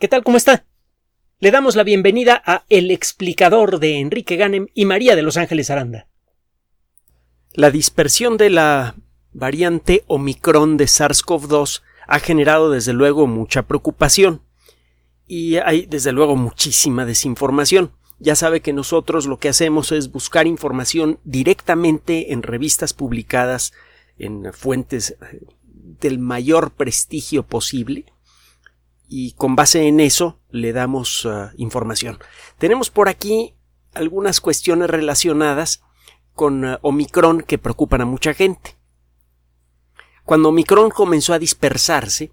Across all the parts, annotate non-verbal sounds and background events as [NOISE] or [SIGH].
¿Qué tal? ¿Cómo está? Le damos la bienvenida a El explicador de Enrique Ganem y María de Los Ángeles Aranda. La dispersión de la variante Omicron de SARS-CoV-2 ha generado desde luego mucha preocupación y hay desde luego muchísima desinformación. Ya sabe que nosotros lo que hacemos es buscar información directamente en revistas publicadas en fuentes del mayor prestigio posible y con base en eso le damos uh, información. Tenemos por aquí algunas cuestiones relacionadas con uh, Omicron que preocupan a mucha gente. Cuando Omicron comenzó a dispersarse,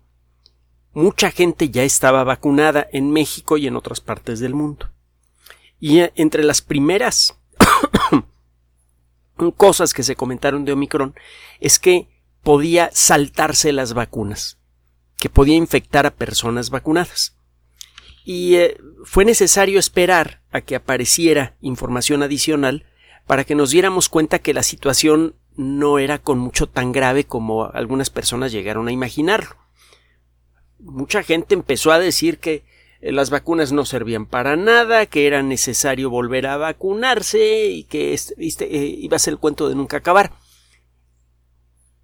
mucha gente ya estaba vacunada en México y en otras partes del mundo. Y uh, entre las primeras [COUGHS] cosas que se comentaron de Omicron es que podía saltarse las vacunas que podía infectar a personas vacunadas. Y eh, fue necesario esperar a que apareciera información adicional para que nos diéramos cuenta que la situación no era con mucho tan grave como algunas personas llegaron a imaginarlo. Mucha gente empezó a decir que eh, las vacunas no servían para nada, que era necesario volver a vacunarse y que este, iba a ser el cuento de nunca acabar.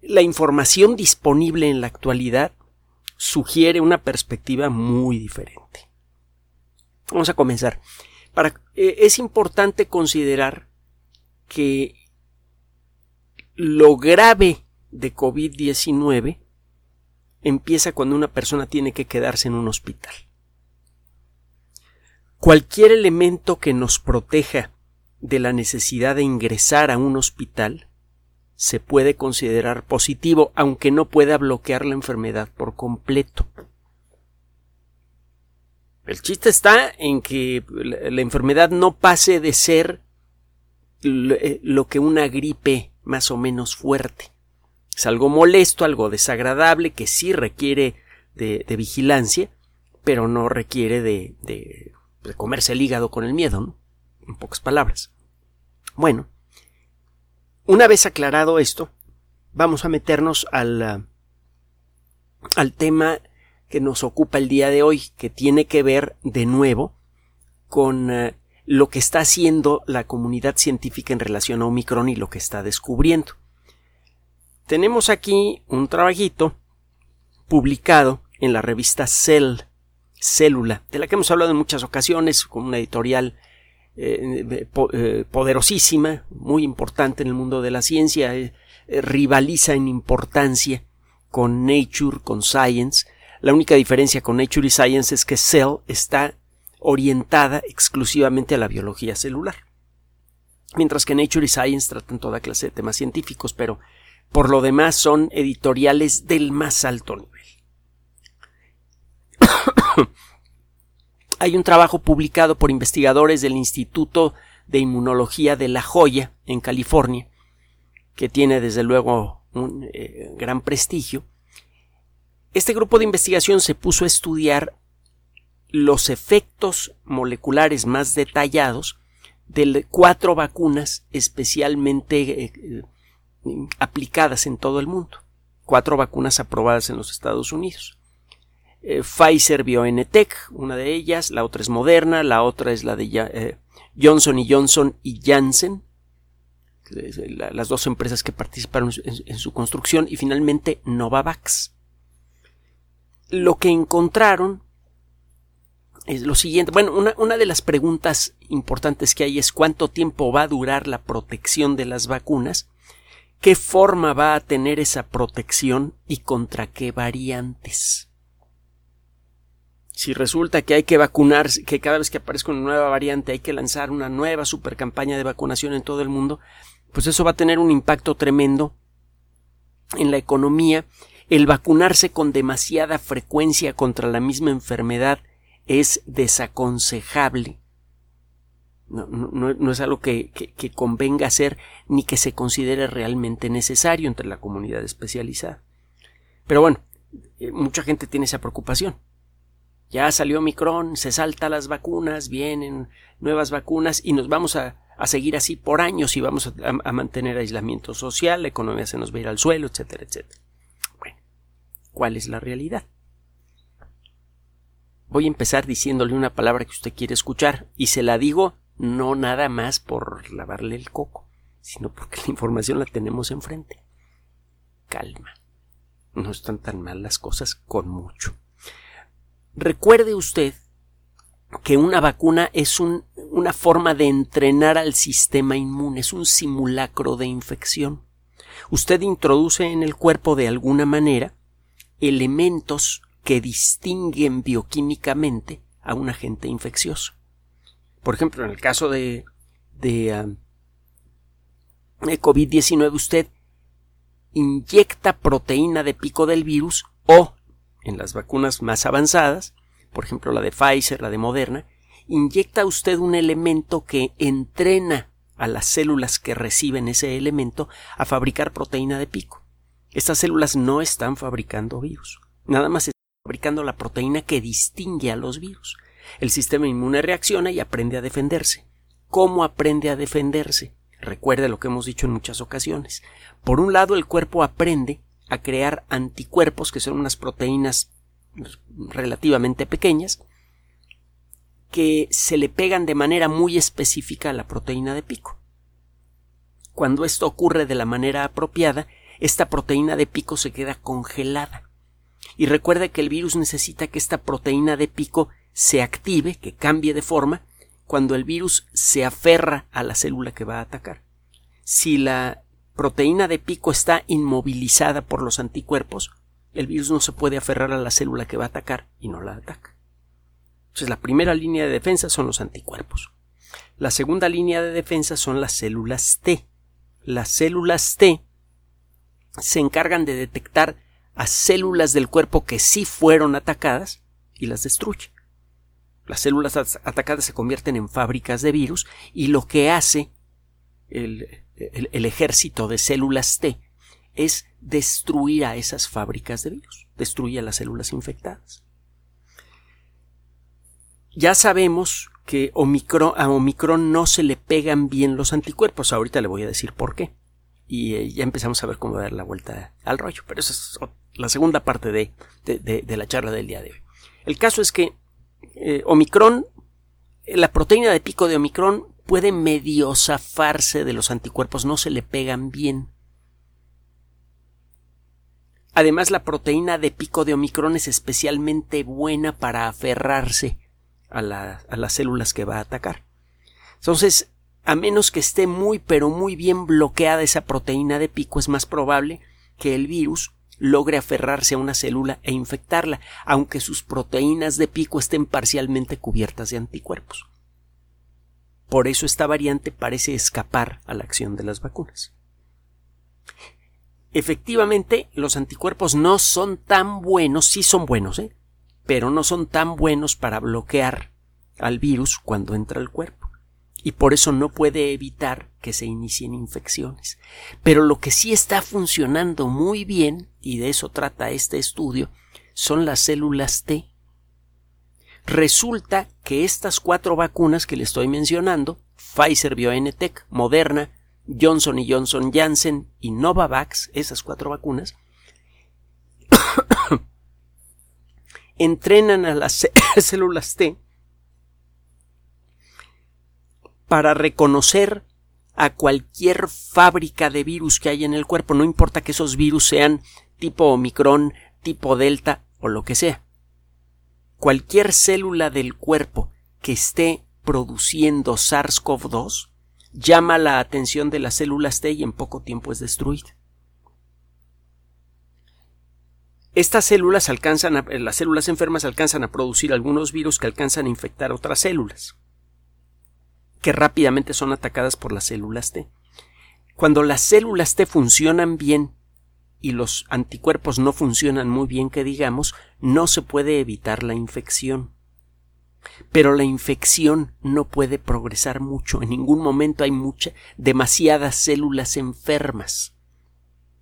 La información disponible en la actualidad sugiere una perspectiva muy diferente. Vamos a comenzar. Eh, es importante considerar que lo grave de COVID-19 empieza cuando una persona tiene que quedarse en un hospital. Cualquier elemento que nos proteja de la necesidad de ingresar a un hospital se puede considerar positivo, aunque no pueda bloquear la enfermedad por completo. El chiste está en que la enfermedad no pase de ser eh, lo que una gripe más o menos fuerte. Es algo molesto, algo desagradable, que sí requiere de, vigilancia, pero no requiere de, comerse el hígado con el miedo. En pocas palabras. Bueno, una vez aclarado esto, vamos a meternos al, uh, al tema que nos ocupa el día de hoy, que tiene que ver de nuevo con uh, lo que está haciendo la comunidad científica en relación a Omicron y lo que está descubriendo. Tenemos aquí un trabajito publicado en la revista Cell, Célula, de la que hemos hablado en muchas ocasiones, con una editorial eh, eh, poderosísima, muy importante en el mundo de la ciencia, eh, rivaliza en importancia con Nature, con Science. La única diferencia con Nature y Science es que Cell está orientada exclusivamente a la biología celular. Mientras que Nature y Science tratan toda clase de temas científicos, pero por lo demás son editoriales del más alto nivel. [COUGHS] hay un trabajo publicado por investigadores del Instituto de Inmunología de La Joya, en California, que tiene desde luego un eh, gran prestigio. Este grupo de investigación se puso a estudiar los efectos moleculares más detallados de cuatro vacunas especialmente eh, eh, aplicadas en todo el mundo, cuatro vacunas aprobadas en los Estados Unidos. Eh, Pfizer BioNTech, una de ellas, la otra es Moderna, la otra es la de eh, Johnson y Johnson y Janssen, las dos empresas que participaron en, su construcción, y finalmente Novavax. Lo que encontraron es lo siguiente. Bueno, una, una, de las preguntas importantes que hay es cuánto tiempo va a durar la protección de las vacunas, qué forma va a tener esa protección y contra qué variantes si resulta que hay que vacunar, que cada vez que aparezca una nueva variante hay que lanzar una nueva super campaña de vacunación en todo el mundo, pues eso va a tener un impacto tremendo en la economía. El vacunarse con demasiada frecuencia contra la misma enfermedad es desaconsejable. No, es algo que, que convenga hacer ni que se considere realmente necesario entre la comunidad especializada. Pero bueno, eh, mucha gente tiene esa preocupación ya salió Micron, se salta las vacunas, vienen nuevas vacunas y nos vamos a, seguir así por años y vamos a, mantener aislamiento social, la economía se nos va a ir al suelo, etcétera, etcétera. Bueno, ¿cuál es la realidad? voy a empezar diciéndole una palabra que usted quiere escuchar y se la digo no nada más por lavarle el coco, sino porque la información la tenemos enfrente. Calma. No están tan mal las cosas con mucho. Recuerde usted que una vacuna es una forma de entrenar al sistema inmune, es un simulacro de infección. Usted introduce en el cuerpo de alguna manera elementos que distinguen bioquímicamente a un agente infeccioso. Por ejemplo, en el caso de, de, ah, de COVID-19, usted inyecta proteína de pico del virus o, en las vacunas más avanzadas, por ejemplo la de Pfizer, la de Moderna, inyecta usted un elemento que entrena a las células que reciben ese elemento a fabricar proteína de pico. Estas células no están fabricando virus, nada más están fabricando la proteína que distingue a los virus. El sistema inmune reacciona y aprende a defenderse. ¿Cómo aprende a defenderse? Recuerde lo que hemos dicho en muchas ocasiones. Por un lado, el cuerpo aprende a crear anticuerpos, que son unas proteínas relativamente pequeñas, que se le pegan de manera muy específica a la proteína de pico. Cuando esto ocurre de la manera apropiada, esta proteína de pico se queda congelada. Y recuerde que el virus necesita que esta proteína de pico se active, que cambie de forma, cuando el virus se aferra a la célula que va a atacar. Si la proteína de pico está inmovilizada por los anticuerpos, el virus no se puede aferrar a la célula que va a atacar y no la ataca. Entonces la primera línea de defensa son los anticuerpos. La segunda línea de defensa son las células T. Las células T se encargan de detectar a células del cuerpo que sí fueron atacadas y las destruye. Las células atacadas se convierten en fábricas de virus y lo que hace el, el ejército de células T es destruir a esas fábricas de virus, destruye a las células infectadas. Ya sabemos que a Omicron no se le pegan bien los anticuerpos. Ahorita le voy a decir por qué. Y eh, ya empezamos a ver cómo dar la vuelta al rollo. Pero esa es la segunda parte de, la charla del día de hoy. El caso es que eh, Omicron, la proteína de pico de Omicron puede medio zafarse de los anticuerpos, no se le pegan bien. Además, la proteína de pico de Omicron es especialmente buena para aferrarse a, las células que va a atacar. Entonces, a menos que esté muy pero muy bien bloqueada esa proteína de pico, es más probable que el virus logre aferrarse a una célula e infectarla, aunque sus proteínas de pico estén parcialmente cubiertas de anticuerpos. Por eso esta variante parece escapar a la acción de las vacunas. Efectivamente, los anticuerpos no son tan buenos, sí son buenos, ¿eh? pero no son tan buenos para bloquear al virus cuando entra al cuerpo. Y por eso no puede evitar que se inicien infecciones. Pero lo que sí está funcionando muy bien, y de eso trata este estudio, son las células T. Resulta que estas cuatro vacunas que le estoy mencionando, Pfizer BioNTech, Moderna, Johnson y Johnson Janssen y Novavax, esas cuatro vacunas, [COUGHS] entrenan a las [COUGHS] células T para reconocer a cualquier fábrica de virus que haya en el cuerpo, no importa que esos virus sean tipo Omicron, tipo Delta o lo que sea. Cualquier célula del cuerpo que esté produciendo SARS-CoV-2 llama la atención de las células T y en poco tiempo es destruida. Estas células alcanzan a, las células enfermas alcanzan a producir algunos virus que alcanzan a infectar otras células, que rápidamente son atacadas por las células T. Cuando las células T funcionan bien y los anticuerpos no funcionan muy bien, que digamos, no se puede evitar la infección. Pero la infección no puede progresar mucho. En ningún momento hay mucha, demasiadas células enfermas.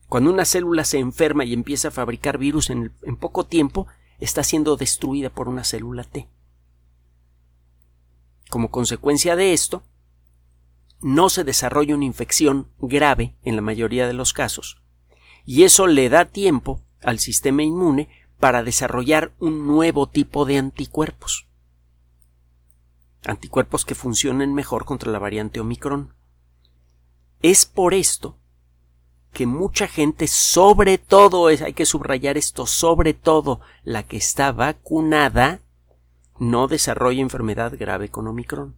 Cuando una célula se enferma y empieza a fabricar virus en, en poco tiempo, está siendo destruida por una célula T. Como consecuencia de esto, no se desarrolla una infección grave en la mayoría de los casos, y eso le da tiempo al sistema inmune para desarrollar un nuevo tipo de anticuerpos. Anticuerpos que funcionen mejor contra la variante Omicron. Es por esto que mucha gente, sobre todo, hay que subrayar esto, sobre todo la que está vacunada, no desarrolla enfermedad grave con Omicron.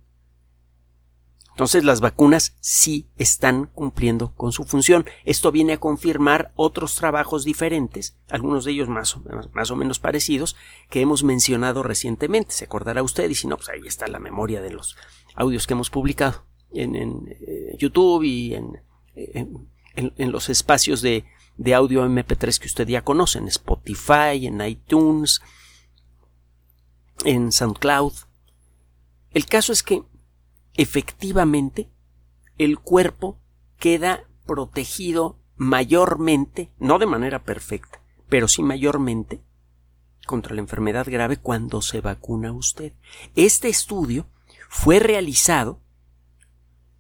Entonces las vacunas sí están cumpliendo con su función. Esto viene a confirmar otros trabajos diferentes, algunos de ellos más o, más o menos parecidos, que hemos mencionado recientemente. Se acordará usted y si no, pues ahí está la memoria de los audios que hemos publicado en, eh, YouTube y en, en, los espacios de, de audio MP3 que usted ya conoce, en Spotify, en iTunes, en SoundCloud. El caso es que efectivamente el cuerpo queda protegido mayormente, no de manera perfecta, pero sí mayormente contra la enfermedad grave cuando se vacuna usted. Este estudio fue realizado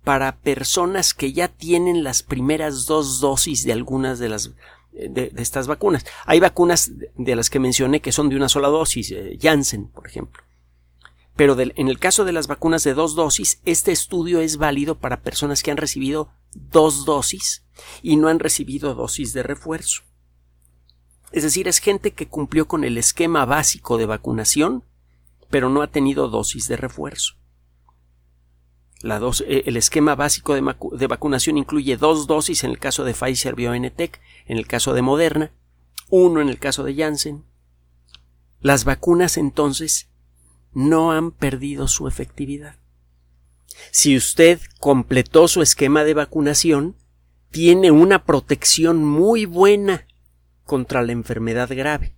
para personas que ya tienen las primeras dos dosis de algunas de las de, estas vacunas. Hay vacunas de las que mencioné que son de una sola dosis, eh, Janssen, por ejemplo pero en el caso de las vacunas de dos dosis, este estudio es válido para personas que han recibido dos dosis y no han recibido dosis de refuerzo. Es decir, es gente que cumplió con el esquema básico de vacunación, pero no ha tenido dosis de refuerzo. La eh, el esquema básico de, vacunación incluye dos dosis en el caso de Pfizer BioNTech, en el caso de Moderna, uno en el caso de Janssen. Las vacunas entonces no han perdido su efectividad. Si usted completó su esquema de vacunación, tiene una protección muy buena contra la enfermedad grave.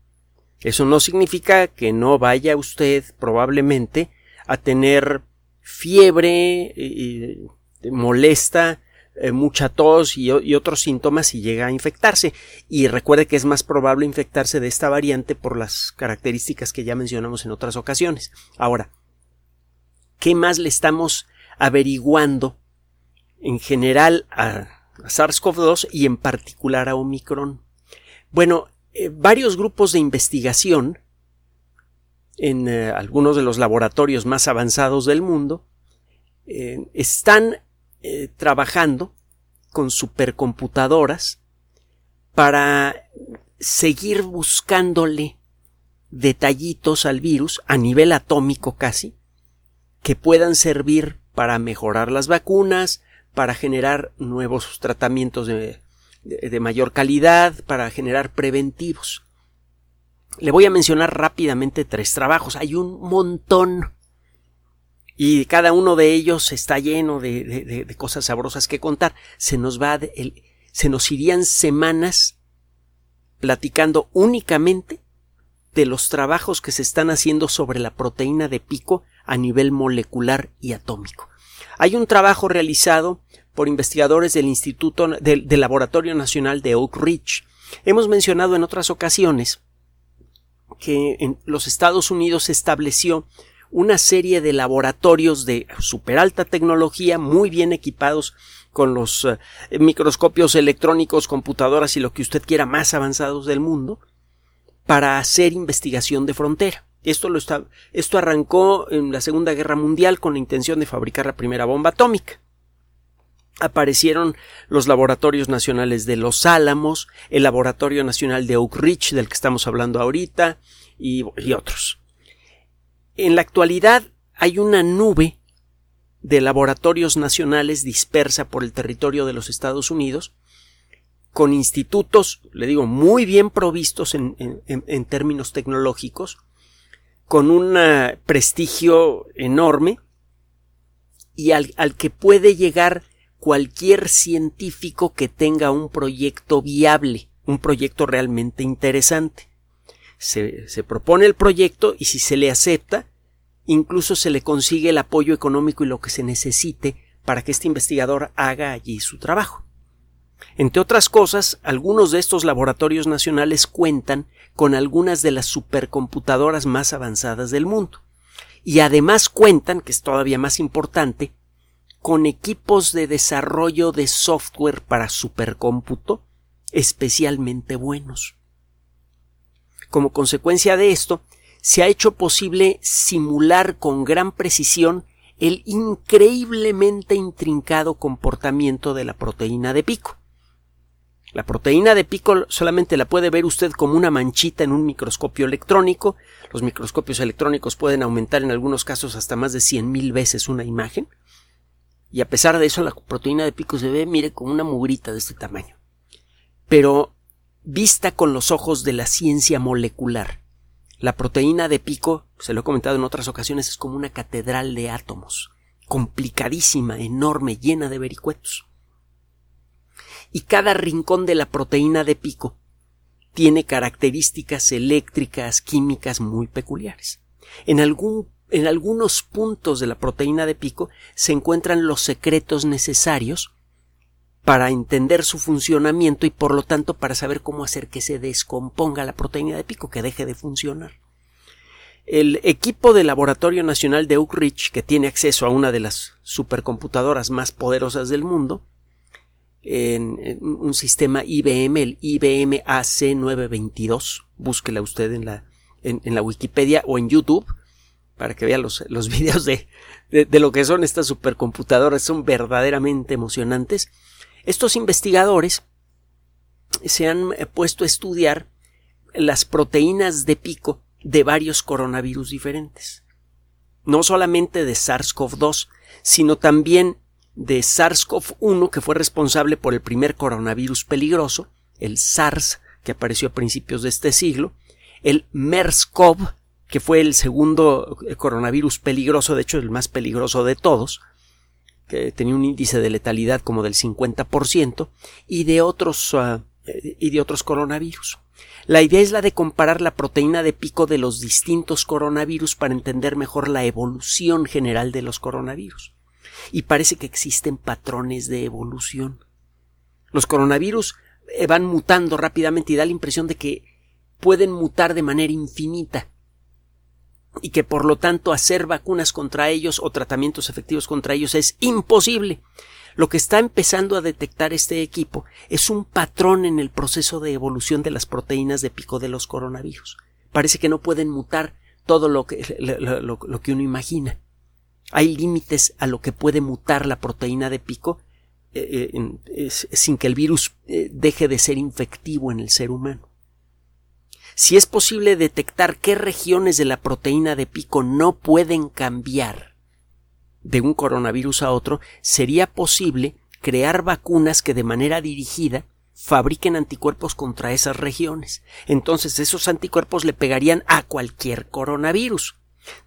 Eso no significa que no vaya usted probablemente a tener fiebre y molesta eh, mucha tos y, otros síntomas si llega a infectarse. Y recuerde que es más probable infectarse de esta variante por las características que ya mencionamos en otras ocasiones. Ahora, ¿qué más le estamos averiguando en general a, SARS-CoV-2 y en particular a Omicron? Bueno, eh, varios grupos de investigación en eh, algunos de los laboratorios más avanzados del mundo están eh, trabajando con supercomputadoras para seguir buscándole detallitos al virus a nivel atómico casi que puedan servir para mejorar las vacunas, para generar nuevos tratamientos de, de, mayor calidad, para generar preventivos. Le voy a mencionar rápidamente tres trabajos. Hay un montón y cada uno de ellos está lleno de, cosas sabrosas que contar. Se nos va, se nos irían semanas platicando únicamente de los trabajos que se están haciendo sobre la proteína de pico a nivel molecular y atómico. Hay un trabajo realizado por investigadores del Instituto del, del Laboratorio Nacional de Oak Ridge. Hemos mencionado en otras ocasiones que en los Estados Unidos se estableció una serie de laboratorios de super alta tecnología muy bien equipados con los eh, microscopios electrónicos, computadoras y lo que usted quiera más avanzados del mundo para hacer investigación de frontera. Esto, lo esto arrancó en la Segunda Guerra Mundial con la intención de fabricar la primera bomba atómica. Aparecieron los laboratorios nacionales de Los Álamos, el Laboratorio Nacional de Oak Ridge, del que estamos hablando ahorita, y otros. En la actualidad hay una nube de laboratorios nacionales dispersa por el territorio de los Estados Unidos, con institutos, le digo, muy bien provistos en, términos tecnológicos, con un prestigio enorme y al, al, que puede llegar cualquier científico que tenga un proyecto viable, un proyecto realmente interesante. Se, se propone el proyecto y si se le acepta, incluso se le consigue el apoyo económico y lo que se necesite para que este investigador haga allí su trabajo. Entre otras cosas, algunos de estos laboratorios nacionales cuentan con algunas de las supercomputadoras más avanzadas del mundo. Y además cuentan, que es todavía más importante, con equipos de desarrollo de software para supercómputo especialmente buenos. Como consecuencia de esto, se ha hecho posible simular con gran precisión el increíblemente intrincado comportamiento de la proteína de pico. La proteína de pico solamente la puede ver usted como una manchita en un microscopio electrónico. Los microscopios electrónicos pueden aumentar en algunos casos hasta más de cien mil veces una imagen. Y a pesar de eso, la proteína de pico se ve, mire, como una mugrita de este tamaño. Pero vista con los ojos de la ciencia molecular, la proteína de pico, se lo he comentado en otras ocasiones, es como una catedral de átomos, complicadísima, enorme, llena de vericuetos. Y cada rincón de la proteína de pico tiene características eléctricas, químicas muy peculiares. En, algún, en algunos puntos de la proteína de pico se encuentran los secretos necesarios para entender su funcionamiento y por lo tanto para saber cómo hacer que se descomponga la proteína de pico, que deje de funcionar. El equipo del Laboratorio Nacional de Oak Ridge, que tiene acceso a una de las supercomputadoras más poderosas del mundo, en, un sistema IBM, el IBM AC922, búsquela usted en la, en, la Wikipedia o en YouTube, para que vea los, los [LAUGHS] videos de, de lo que son estas supercomputadoras, son verdaderamente emocionantes. Estos investigadores se han eh, puesto a estudiar las proteínas de pico de varios coronavirus diferentes. No solamente de SARS-CoV-2, sino también de SARS-CoV-1, que fue responsable por el primer coronavirus peligroso, el SARS, que apareció a principios de este siglo, el MERS-CoV, que fue el segundo eh, coronavirus peligroso, de hecho el más peligroso de todos, que tenía un índice de letalidad como del 50%, y de otros, ah, y de otros coronavirus. La idea es la de comparar la proteína de pico de los distintos coronavirus para entender mejor la evolución general de los coronavirus. Y parece que existen patrones de evolución. Los coronavirus eh, van mutando rápidamente y da la impresión de que pueden mutar de manera infinita y que por lo tanto hacer vacunas contra ellos o tratamientos efectivos contra ellos es imposible. Lo que está empezando a detectar este equipo es un patrón en el proceso de evolución de las proteínas de pico de los coronavirus. Parece que no pueden mutar todo lo que, lo, que uno imagina. Hay límites a lo que puede mutar la proteína de pico eh, eh, sin que el virus eh, deje de ser infectivo en el ser humano. Si es posible detectar qué regiones de la proteína de pico no pueden cambiar de un coronavirus a otro, sería posible crear vacunas que de manera dirigida fabriquen anticuerpos contra esas regiones. Entonces esos anticuerpos le pegarían a cualquier coronavirus.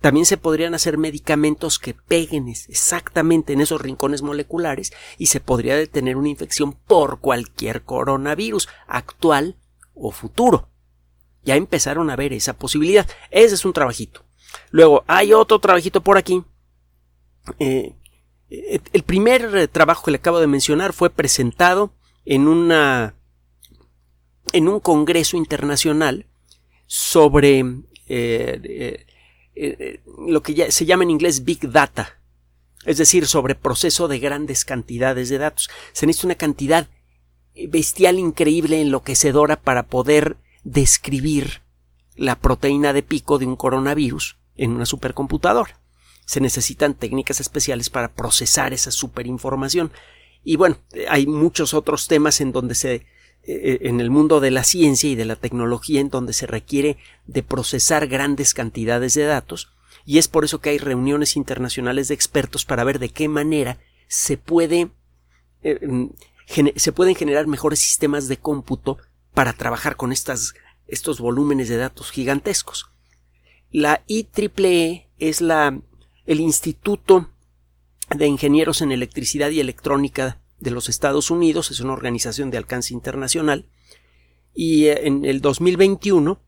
También se podrían hacer medicamentos que peguen exactamente en esos rincones moleculares y se podría detener una infección por cualquier coronavirus, actual o futuro. Ya empezaron a ver esa posibilidad. Ese es un trabajito. Luego, hay otro trabajito por aquí. Eh, eh, el primer trabajo que le acabo de mencionar fue presentado en una en un congreso internacional sobre eh, lo que se llama en inglés Big Data, es decir, sobre proceso de grandes cantidades de datos. Se necesita una cantidad bestial, increíble, enloquecedora para poder describir la proteína de pico de un coronavirus en una supercomputadora. Se necesitan técnicas especiales para procesar esa superinformación. Y bueno, hay muchos otros temas en donde se eh, en el mundo de la ciencia y de la tecnología en donde se requiere de procesar grandes cantidades de datos y es por eso que hay reuniones internacionales de expertos para ver de qué manera se puede eh, se pueden generar mejores sistemas de cómputo para trabajar con estos volúmenes de datos gigantescos. La IEEE es la, el Instituto de Ingenieros en Electricidad y Electrónica de los Estados Unidos, es una organización de alcance internacional, y eh, en el 2021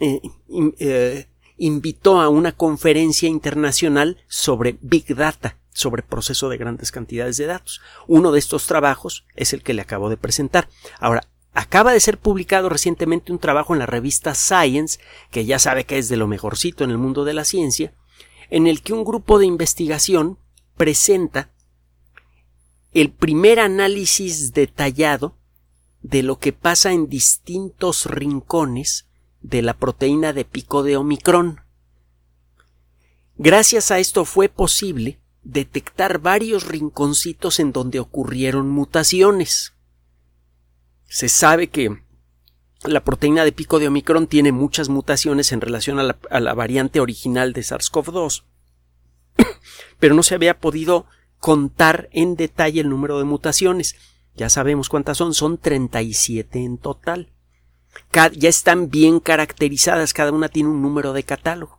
eh, eh, invitó a una conferencia internacional sobre Big Data, sobre proceso de grandes cantidades de datos. Uno de estos trabajos es el que le acabo de presentar. Ahora, acaba de ser publicado recientemente un trabajo en la revista Science, que ya sabe que es de lo mejorcito en el mundo de la ciencia, en el que un grupo de investigación presenta el primer análisis detallado de lo que pasa en distintos rincones de la proteína de pico de Omicron. Gracias a esto fue posible detectar varios rinconcitos en donde ocurrieron mutaciones. Se sabe que la proteína de pico de Omicron tiene muchas mutaciones en relación a la, variante original de SARS-CoV-2, [COUGHS] pero no se había podido contar en detalle el número de mutaciones. Ya sabemos cuántas son, son 37 en total. Ya están bien caracterizadas, cada una tiene un número de catálogo.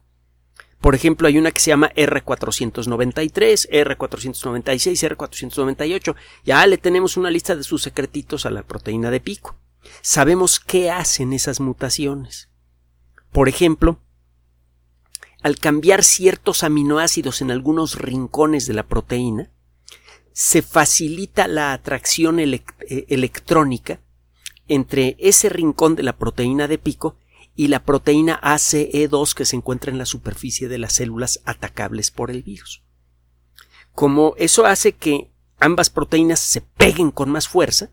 Por ejemplo, hay una que se llama R493, R496, R498. Ya le tenemos una lista de sus secretitos a la proteína de pico. Sabemos qué hacen esas mutaciones. Por ejemplo, al cambiar ciertos aminoácidos en algunos rincones de la proteína, se facilita la atracción eh, electrónica entre ese rincón de la proteína de pico y la proteína ACE2 que se encuentra en la superficie de las células atacables por el virus. Como eso hace que ambas proteínas se peguen con más fuerza,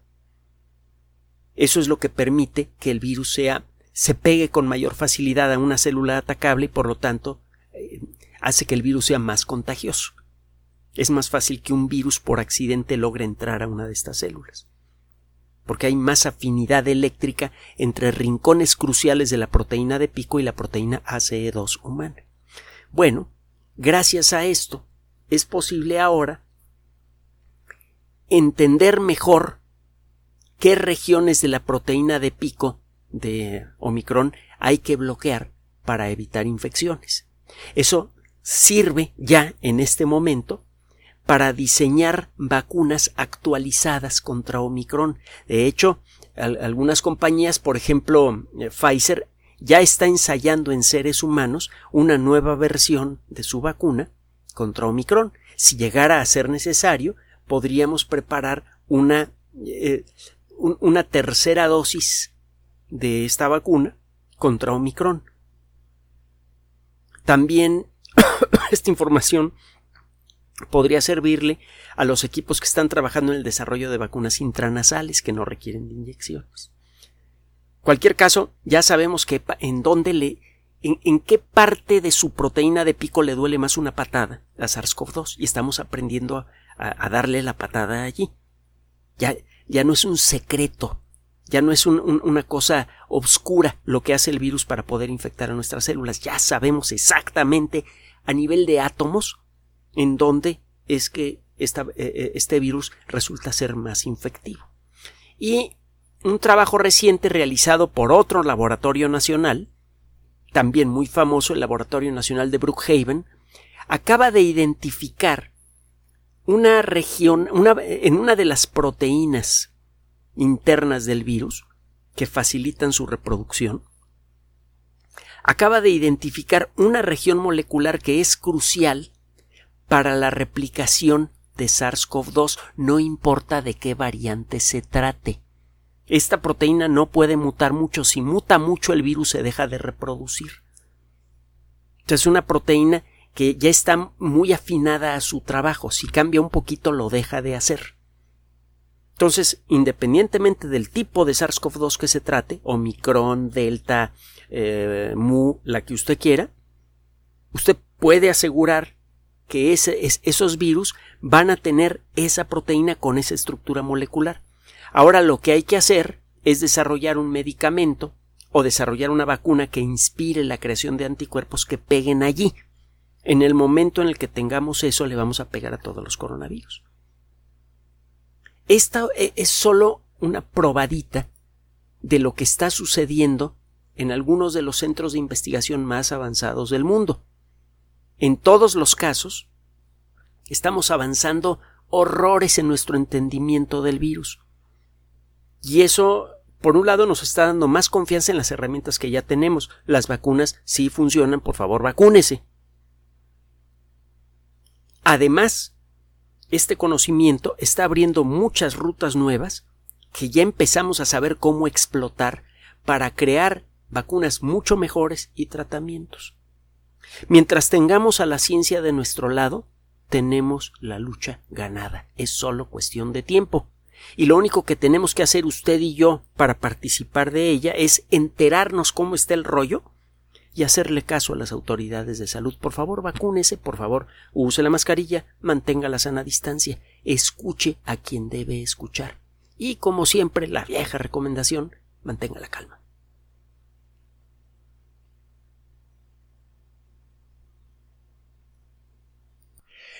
eso es lo que permite que el virus sea se pegue con mayor facilidad a una célula atacable y por lo tanto eh, hace que el virus sea más contagioso. Es más fácil que un virus por accidente logre entrar a una de estas células porque hay más afinidad eléctrica entre rincones cruciales de la proteína de pico y la proteína ACE2 humana. Bueno, gracias a esto es posible ahora entender mejor qué regiones de la proteína de pico de Omicron hay que bloquear para evitar infecciones. Eso sirve ya en este momento para diseñar vacunas actualizadas contra Omicron. De hecho, algunas compañías, por ejemplo, eh, Pfizer, ya está ensayando en seres humanos una nueva versión de su vacuna contra Omicron. Si llegara a ser necesario, podríamos preparar una, eh, una tercera dosis de esta vacuna contra Omicron. También [COUGHS] esta información podría servirle a los equipos que están trabajando en el desarrollo de vacunas intranasales que no requieren de inyecciones. Cualquier caso, ya sabemos que en dónde le en, qué parte de su proteína de pico le duele más una patada, la SARS-CoV-2, y estamos aprendiendo a, darle la patada allí. Ya, ya no es un secreto, ya no es una cosa obscura lo que hace el virus para poder infectar a nuestras células, ya sabemos exactamente a nivel de átomos en donde es que eh, eh, este virus resulta ser más infectivo. Y un trabajo reciente realizado por otro laboratorio nacional, también muy famoso, el Laboratorio Nacional de Brookhaven, acaba de identificar una región, en una de las proteínas internas del virus que facilitan su reproducción, acaba de identificar una región molecular que es crucial para la replicación de SARS-CoV-2, no importa de qué variante se trate. Esta proteína no puede mutar mucho, si muta mucho el virus se deja de reproducir. Es una proteína que ya está muy afinada a su trabajo, si cambia un poquito lo deja de hacer. Entonces, independientemente del tipo de SARS-CoV-2 que se trate, Omicron, Delta, eh, Mu, la que usted quiera, usted puede asegurar que esos virus van a tener esa proteína con esa estructura molecular. Ahora lo que hay que hacer es desarrollar un medicamento o desarrollar una vacuna que inspire la creación de anticuerpos que peguen allí. En el momento en el que tengamos eso, le vamos a pegar a todos los coronavirus. Esta e, es solo una probadita de lo que está sucediendo en algunos de los centros de investigación más avanzados del mundo. En todos los casos, estamos avanzando horrores en nuestro entendimiento del virus. Y eso, por un lado, nos está dando más confianza en las herramientas que ya tenemos. Las vacunas sí funcionan, por favor, vacúnese. Además, este conocimiento está abriendo muchas rutas nuevas que ya empezamos a saber cómo explotar para crear vacunas mucho mejores y tratamientos. Mientras tengamos a la ciencia de nuestro lado, tenemos la lucha ganada. Es solo cuestión de tiempo. y lo único que tenemos que hacer usted y yo para participar de ella es enterarnos cómo está el rollo y hacerle caso a las autoridades de salud. Por favor, vacúnese, por favor, use la mascarilla, mantenga la sana distancia, escuche a quien debe escuchar. Y, como siempre, la vieja recomendación, mantenga la calma.